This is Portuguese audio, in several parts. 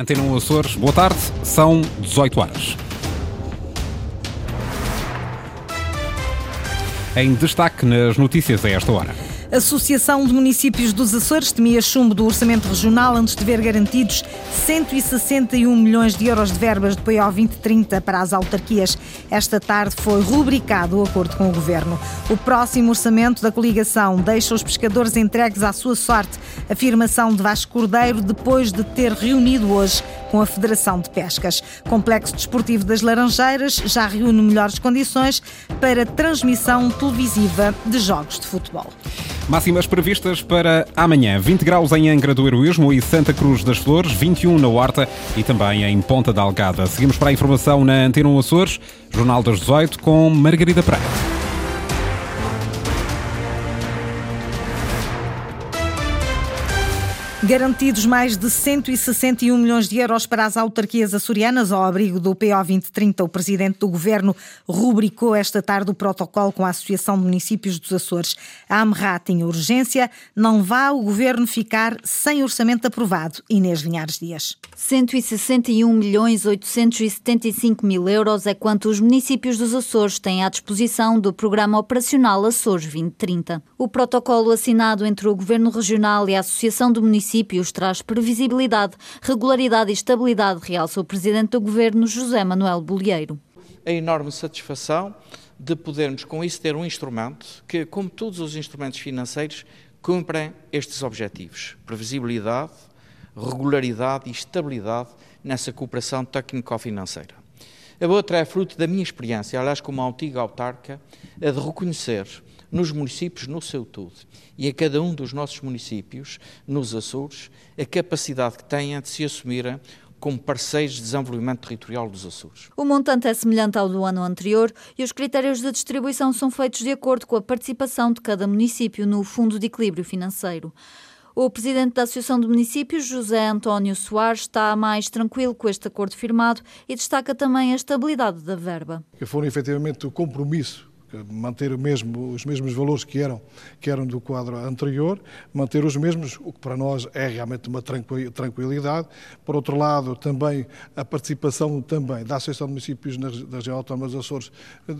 Antena 1 Açores, boa tarde, são 18 horas. Em destaque nas notícias a esta hora. Associação de Municípios dos Açores temia chumbo do Orçamento Regional antes de ver garantidos 161 milhões de euros de verbas de PO 2030 para as autarquias. Esta tarde foi rubricado o acordo com o Governo. O próximo orçamento da coligação deixa os pescadores entregues à sua sorte. Afirmação de Vasco Cordeiro depois de ter reunido hoje com a Federação de Pescas. Complexo Desportivo das Laranjeiras já reúne melhores condições para transmissão televisiva de jogos de futebol. Máximas previstas para amanhã: 20 graus em Angra do Heroísmo e Santa Cruz das Flores, 21 na Horta e também em Ponta da Algada. Seguimos para a informação na Antena 1 Açores, Jornal das 18 com Margarida Praia. Garantidos mais de 161 milhões de euros para as autarquias açorianas ao abrigo do PO 2030, o presidente do governo rubricou esta tarde o protocolo com a Associação de Municípios dos Açores. A AMRA tinha urgência, não vá o governo ficar sem orçamento aprovado. Inês Linhares Dias. 161 milhões 875 mil euros é quanto os municípios dos Açores têm à disposição do Programa Operacional Açores 2030. O protocolo assinado entre o Governo Regional e a Associação de Municípios municípios traz previsibilidade, regularidade e estabilidade, realça o Presidente do Governo, José Manuel Bolieiro. A enorme satisfação de podermos com isso ter um instrumento que, como todos os instrumentos financeiros, cumprem estes objetivos: previsibilidade, regularidade e estabilidade nessa cooperação técnico-financeira. A outra é fruto da minha experiência, aliás, como antiga autarca, a de reconhecer nos municípios no seu todo e a cada um dos nossos municípios nos Açores a capacidade que têm de se assumirem como parceiros de desenvolvimento territorial dos Açores. O montante é semelhante ao do ano anterior e os critérios de distribuição são feitos de acordo com a participação de cada município no Fundo de Equilíbrio Financeiro. O presidente da Associação de Municípios, José António Soares, está mais tranquilo com este acordo firmado e destaca também a estabilidade da verba. Que foram efetivamente o compromisso manter mesmo, os mesmos valores que eram, que eram do quadro anterior, manter os mesmos, o que para nós é realmente uma tranquilidade. Por outro lado, também a participação também da Associação de Municípios da Região Autónoma dos Açores eh,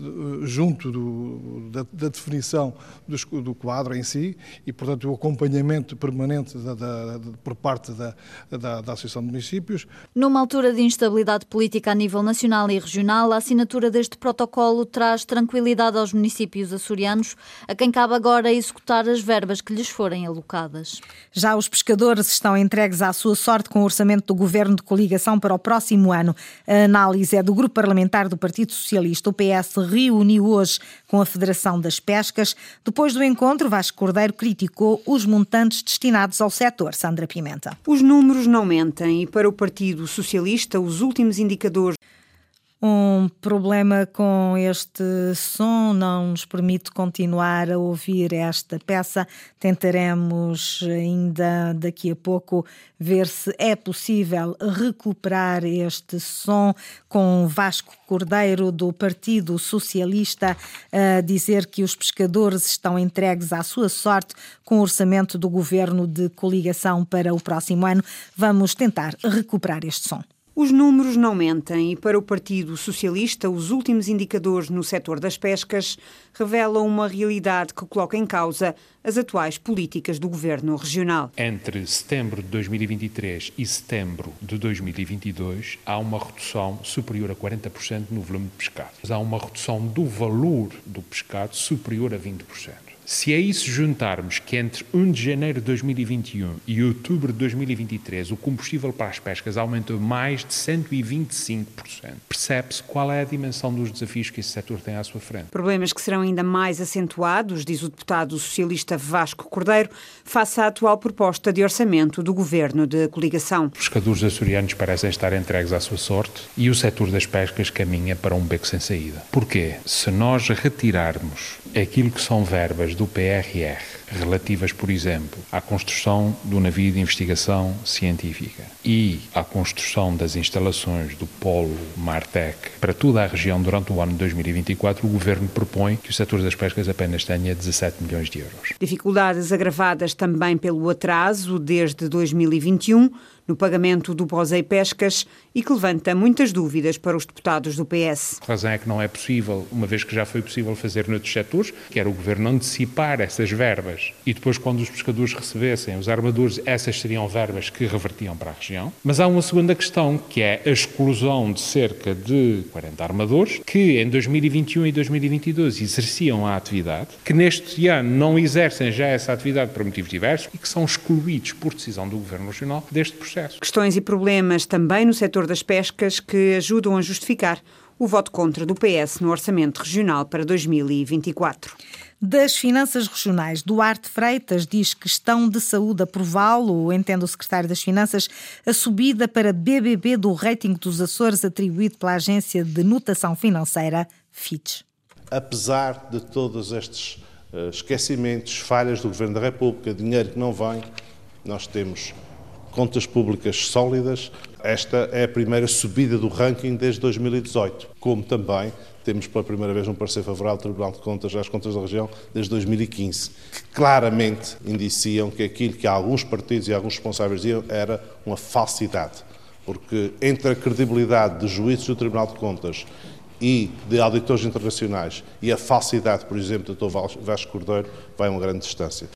junto do, da, da, definição do, do, quadro em si e, portanto, o acompanhamento permanente da, da, por parte da, da Associação de Municípios. Numa altura de instabilidade política a nível nacional e regional, a assinatura deste protocolo traz tranquilidade aos municípios açorianos, a quem cabe agora executar as verbas que lhes forem alocadas. Já os pescadores estão entregues à sua sorte com o orçamento do governo de coligação para o próximo ano. A análise é do grupo parlamentar do Partido Socialista. O PS reuniu hoje com a Federação das Pescas. Depois do encontro, Vasco Cordeiro criticou os montantes destinados ao setor. Sandra Pimenta. Os números não mentem e para o Partido Socialista os últimos indicadores um problema com este som, não nos permite continuar a ouvir esta peça. Tentaremos ainda daqui a pouco ver se é possível recuperar este som com Vasco Cordeiro do Partido Socialista a dizer que os pescadores estão entregues à sua sorte com o orçamento do governo de coligação para o próximo ano. Vamos tentar recuperar este som. Os números não mentem e para o Partido Socialista os últimos indicadores no setor das pescas revelam uma realidade que coloca em causa as atuais políticas do governo regional. Entre setembro de 2023 e setembro de 2022 há uma redução superior a 40% no volume de pescado. Há uma redução do valor do pescado superior a 20%. Se a isso juntarmos que entre 1 de janeiro de 2021 e outubro de 2023 o combustível para as pescas aumentou mais de 125%, percebe-se qual é a dimensão dos desafios que esse setor tem à sua frente. Problemas que serão ainda mais acentuados, diz o deputado socialista Vasco Cordeiro, face à atual proposta de orçamento do governo de coligação. Os pescadores açorianos parecem estar entregues à sua sorte e o setor das pescas caminha para um beco sem saída. Porquê? Se nós retirarmos aquilo que são verbas do PRR relativas, por exemplo, à construção do navio de investigação científica e à construção das instalações do Polo Martec para toda a região durante o ano de 2024, o Governo propõe que o setor das pescas apenas tenha 17 milhões de euros. Dificuldades agravadas também pelo atraso desde 2021 no pagamento do POSEI Pescas e que levanta muitas dúvidas para os deputados do PS. A razão é que não é possível, uma vez que já foi possível fazer noutros setores, que era o Governo antecipar essas verbas e depois, quando os pescadores recebessem, os armadores, essas seriam verbas que revertiam para a região. Mas há uma segunda questão, que é a exclusão de cerca de 40 armadores que em 2021 e 2022 exerciam a atividade, que neste ano não exercem já essa atividade por motivos diversos e que são excluídos por decisão do Governo Regional deste processo. Questões e problemas também no setor das pescas que ajudam a justificar o voto contra do PS no Orçamento Regional para 2024. Das Finanças Regionais, Duarte Freitas diz que questão de saúde aprová-lo, entende o secretário das Finanças, a subida para BBB do rating dos Açores atribuído pela Agência de Notação Financeira, Fitch. Apesar de todos estes uh, esquecimentos, falhas do Governo da República, dinheiro que não vem, nós temos contas públicas sólidas. Esta é a primeira subida do ranking desde 2018, como também temos pela primeira vez um parecer favorável do Tribunal de Contas às contas da região desde 2015, que claramente indiciam que aquilo que alguns partidos e alguns responsáveis diziam era uma falsidade. Porque entre a credibilidade dos juízes do Tribunal de Contas e de auditores internacionais e a falsidade, por exemplo, do Dr. Vasco Cordeiro, vai uma grande distância.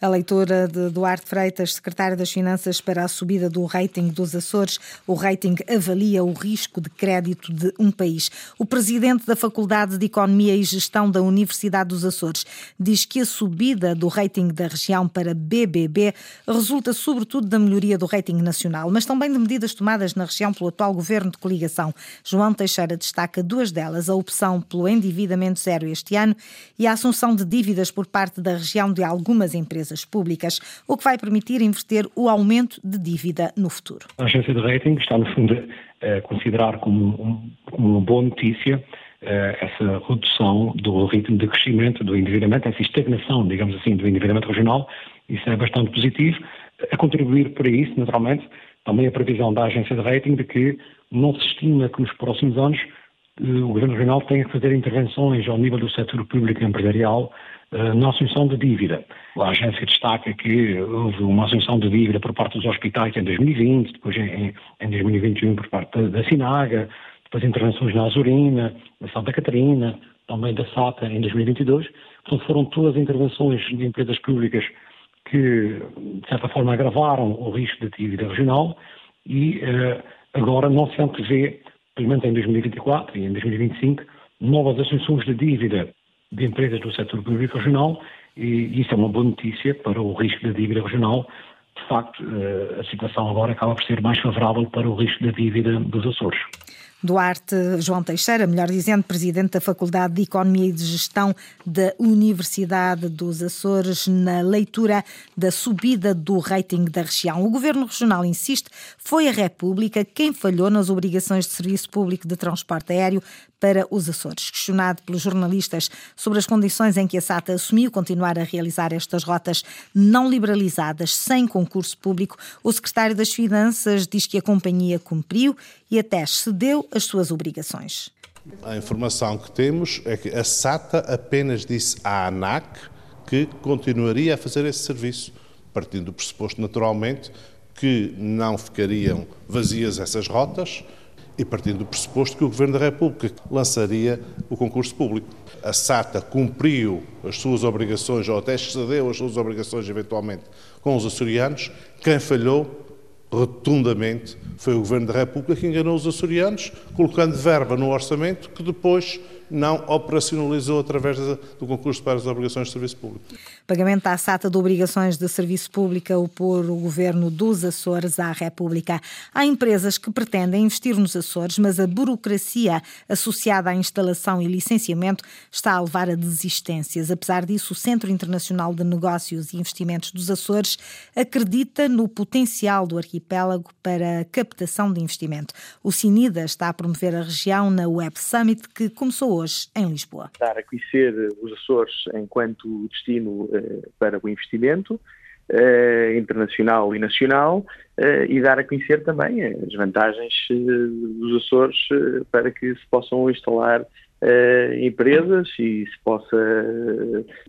A leitura de Duarte Freitas, secretário das Finanças, para a subida do rating dos Açores. O rating avalia o risco de crédito de um país. O presidente da Faculdade de Economia e Gestão da Universidade dos Açores diz que a subida do rating da região para BBB resulta sobretudo da melhoria do rating nacional, mas também de medidas tomadas na região pelo atual governo de coligação. João Teixeira destaca duas delas: a opção pelo endividamento zero este ano e a assunção de dívidas por parte da região de algumas empresas empresas públicas, o que vai permitir inverter o aumento de dívida no futuro. A agência de rating está, no fundo, a considerar como, como uma boa notícia eh, essa redução do ritmo de crescimento do endividamento, essa estagnação, digamos assim, do endividamento regional. Isso é bastante positivo. A contribuir para isso, naturalmente, também a previsão da agência de rating de que não se estima que nos próximos anos o Governo Regional tenha que fazer intervenções ao nível do setor público empresarial eh, na assunção de dívida. A agência destaca que houve uma assunção de dívida por parte dos hospitais em 2020, depois em, em 2021 por parte da, Sinaga, depois intervenções na Azurina, na Santa Catarina, também da SATA em 2022. Portanto, foram todas intervenções de empresas públicas que, de certa forma, agravaram o risco de dívida regional e uh, agora não se antevê, pelo menos em 2024 e em 2025, novas assunções de dívida de empresas do setor público regional e isso é uma boa notícia para o risco da dívida regional. De facto, eh, a situação agora acaba por ser mais favorável para o risco da dívida dos Açores. Duarte João Teixeira, melhor dizendo, presidente da Faculdade de Economia e de Gestão da Universidade dos Açores, na leitura da subida do rating da região. O Governo Regional insiste, foi a República quem falhou nas obrigações de serviço público de transporte aéreo para os Açores. Questionado pelos jornalistas sobre as condições em que a SATA assumiu continuar a realizar estas rotas não liberalizadas sem concurso público, o secretário das Finanças diz que a companhia cumpriu e até cedeu as suas obrigações. A informação que temos é que a SATA apenas disse à ANAC que continuaria a fazer esse serviço, partindo do pressuposto, naturalmente, que não ficariam vazias essas rotas, e partindo do pressuposto que o Governo da República lançaria o concurso público. A SATA cumpriu as suas obrigações, ou até excedeu as suas obrigações, eventualmente, com os açorianos. Quem falhou rotundamente foi o Governo da República que enganou os açorianos, colocando verba no orçamento que depois não operacionalizou através do concurso para as obrigações de serviço público. Pagamento à SATA de obrigações de serviço público opor o governo dos Açores à República. Há empresas que pretendem investir nos Açores, mas a burocracia associada à instalação e licenciamento está a levar a desistências. Apesar disso, o Centro Internacional de Negócios e Investimentos dos Açores acredita no potencial do arquipélago para a captação de investimento. O CINIDA está a promover a região na Web Summit que começou hoje em Lisboa. Dar a conhecer os Açores enquanto destino para o investimento, Uh, internacional e nacional uh, e dar a conhecer também as vantagens dos Açores para que se possam instalar empresas e se possa,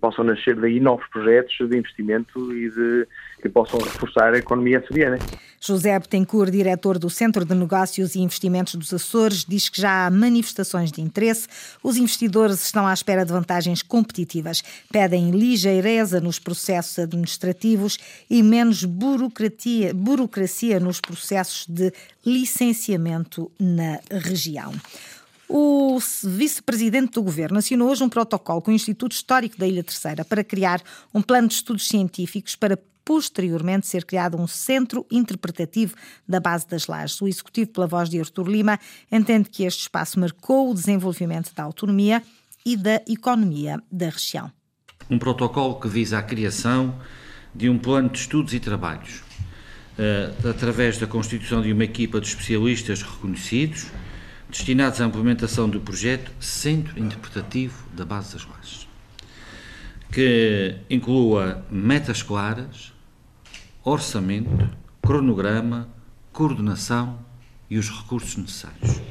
possam nascer daí novos projetos de investimento e de, que possam reforçar a economia açoriana. José Betancourt, diretor do Centro de Negócios e Investimentos dos Açores, diz que já há manifestações de interesse. Os investidores estão à espera de vantagens competitivas. Pedem ligeireza nos processos administrativos e menos burocracia, burocracia nos processos de licenciamento na região. O vice-presidente do governo assinou hoje um protocolo com o Instituto Histórico da Ilha Terceira para criar um plano de estudos científicos para posteriormente ser criado um centro interpretativo da base das lajes. O executivo, pela voz de Artur Lima, entende que este espaço marcou o desenvolvimento da autonomia e da economia da região. Um protocolo que visa a criação de um plano de estudos e trabalhos, uh, através da constituição de uma equipa de especialistas reconhecidos destinados à implementação do projeto Centro Interpretativo da Base das Lajes, que inclua metas claras, orçamento, cronograma, coordenação e os recursos necessários.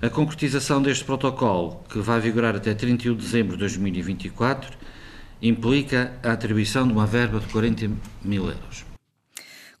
A concretização deste protocolo, que vai vigorar até 31 de dezembro de 2024, implica a atribuição de uma verba de 40 mil euros.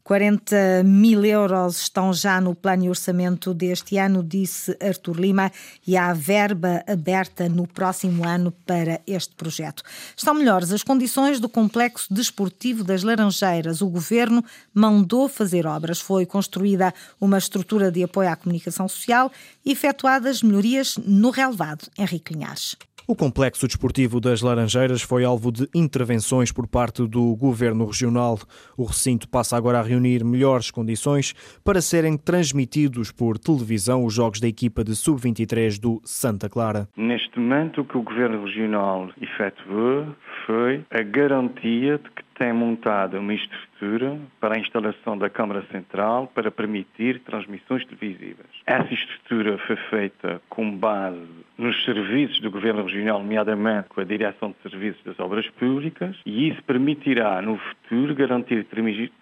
40 mil euros estão já no plano e orçamento deste ano, disse Artur Lima, e há verba aberta no próximo ano para este projeto. Estão melhores as condições do complexo desportivo das Laranjeiras. O governo mandou fazer obras. Foi construída uma estrutura de apoio à comunicação social e efetuadas melhorias no relevado. Henrique Linhares. O complexo desportivo das Laranjeiras foi alvo de intervenções por parte do governo regional. O recinto passa agora a reunir melhores condições para serem transmitidos por televisão os jogos da equipa de sub-23 do Santa Clara. Neste momento, o que o governo regional efetuou foi a garantia de que tem montado uma estrutura para a instalação da Câmara Central para permitir transmissões televisivas. Essa estrutura foi feita com base nos serviços do Governo Regional, nomeadamente com a Direção de Serviços das Obras Públicas, e isso permitirá no futuro garantir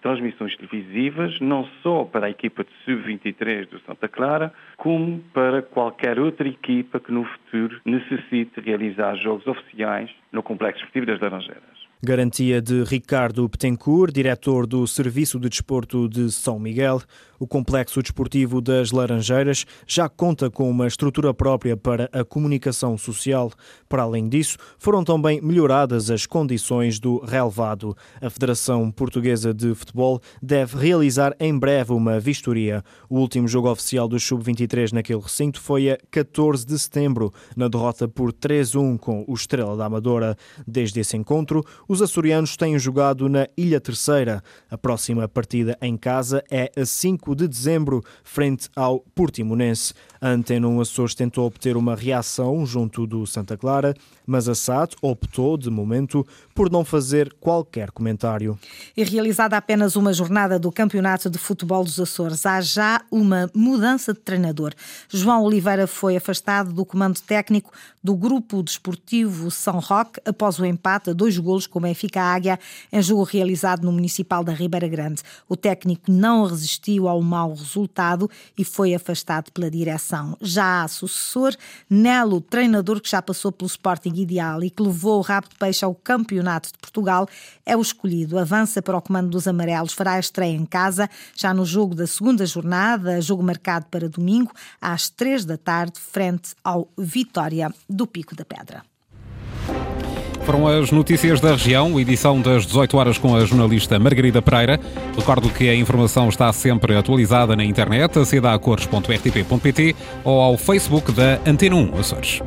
transmissões televisivas não só para a equipa de Sub-23 do Santa Clara, como para qualquer outra equipa que no futuro necessite realizar jogos oficiais no Complexo Esportivo das Laranjeiras. Garantia de Ricardo Petencourt, diretor do Serviço de Desporto de São Miguel. O complexo desportivo das Laranjeiras já conta com uma estrutura própria para a comunicação social. Para além disso, foram também melhoradas as condições do relevado. A Federação Portuguesa de Futebol deve realizar em breve uma vistoria. O último jogo oficial do Sub-23 naquele recinto foi a 14 de setembro, na derrota por 3-1 com o Estrela da Amadora. Desde esse encontro, os açorianos têm jogado na Ilha Terceira. A próxima partida em casa é a 5 de dezembro, frente ao Portimonense. A Antena 1 Açores tentou obter uma reação junto do Santa Clara, mas a SAT optou, de momento, por não fazer qualquer comentário. E realizada apenas uma jornada do Campeonato de Futebol dos Açores, há já uma mudança de treinador. João Oliveira foi afastado do comando técnico do Grupo Desportivo São Roque após o empate a dois golos com Benfica Águia em jogo realizado no Municipal da Ribeira Grande. O técnico não resistiu ao mau resultado e foi afastado pela direção. Já há sucessor, Nelo, treinador que já passou pelo Sporting Ideal e que levou o rabo de peixe ao Campeonato de Portugal, é o escolhido. Avança para o comando dos amarelos, fará a estreia em casa, já no jogo da segunda jornada, jogo marcado para domingo, às três da tarde, frente ao Vitória do Pico da Pedra. Foram as notícias da região, edição das 18 horas com a jornalista Margarida Pereira. Recordo que a informação está sempre atualizada na internet, aceda a cores.rtp.pt ou ao Facebook da Antena 1 Açores.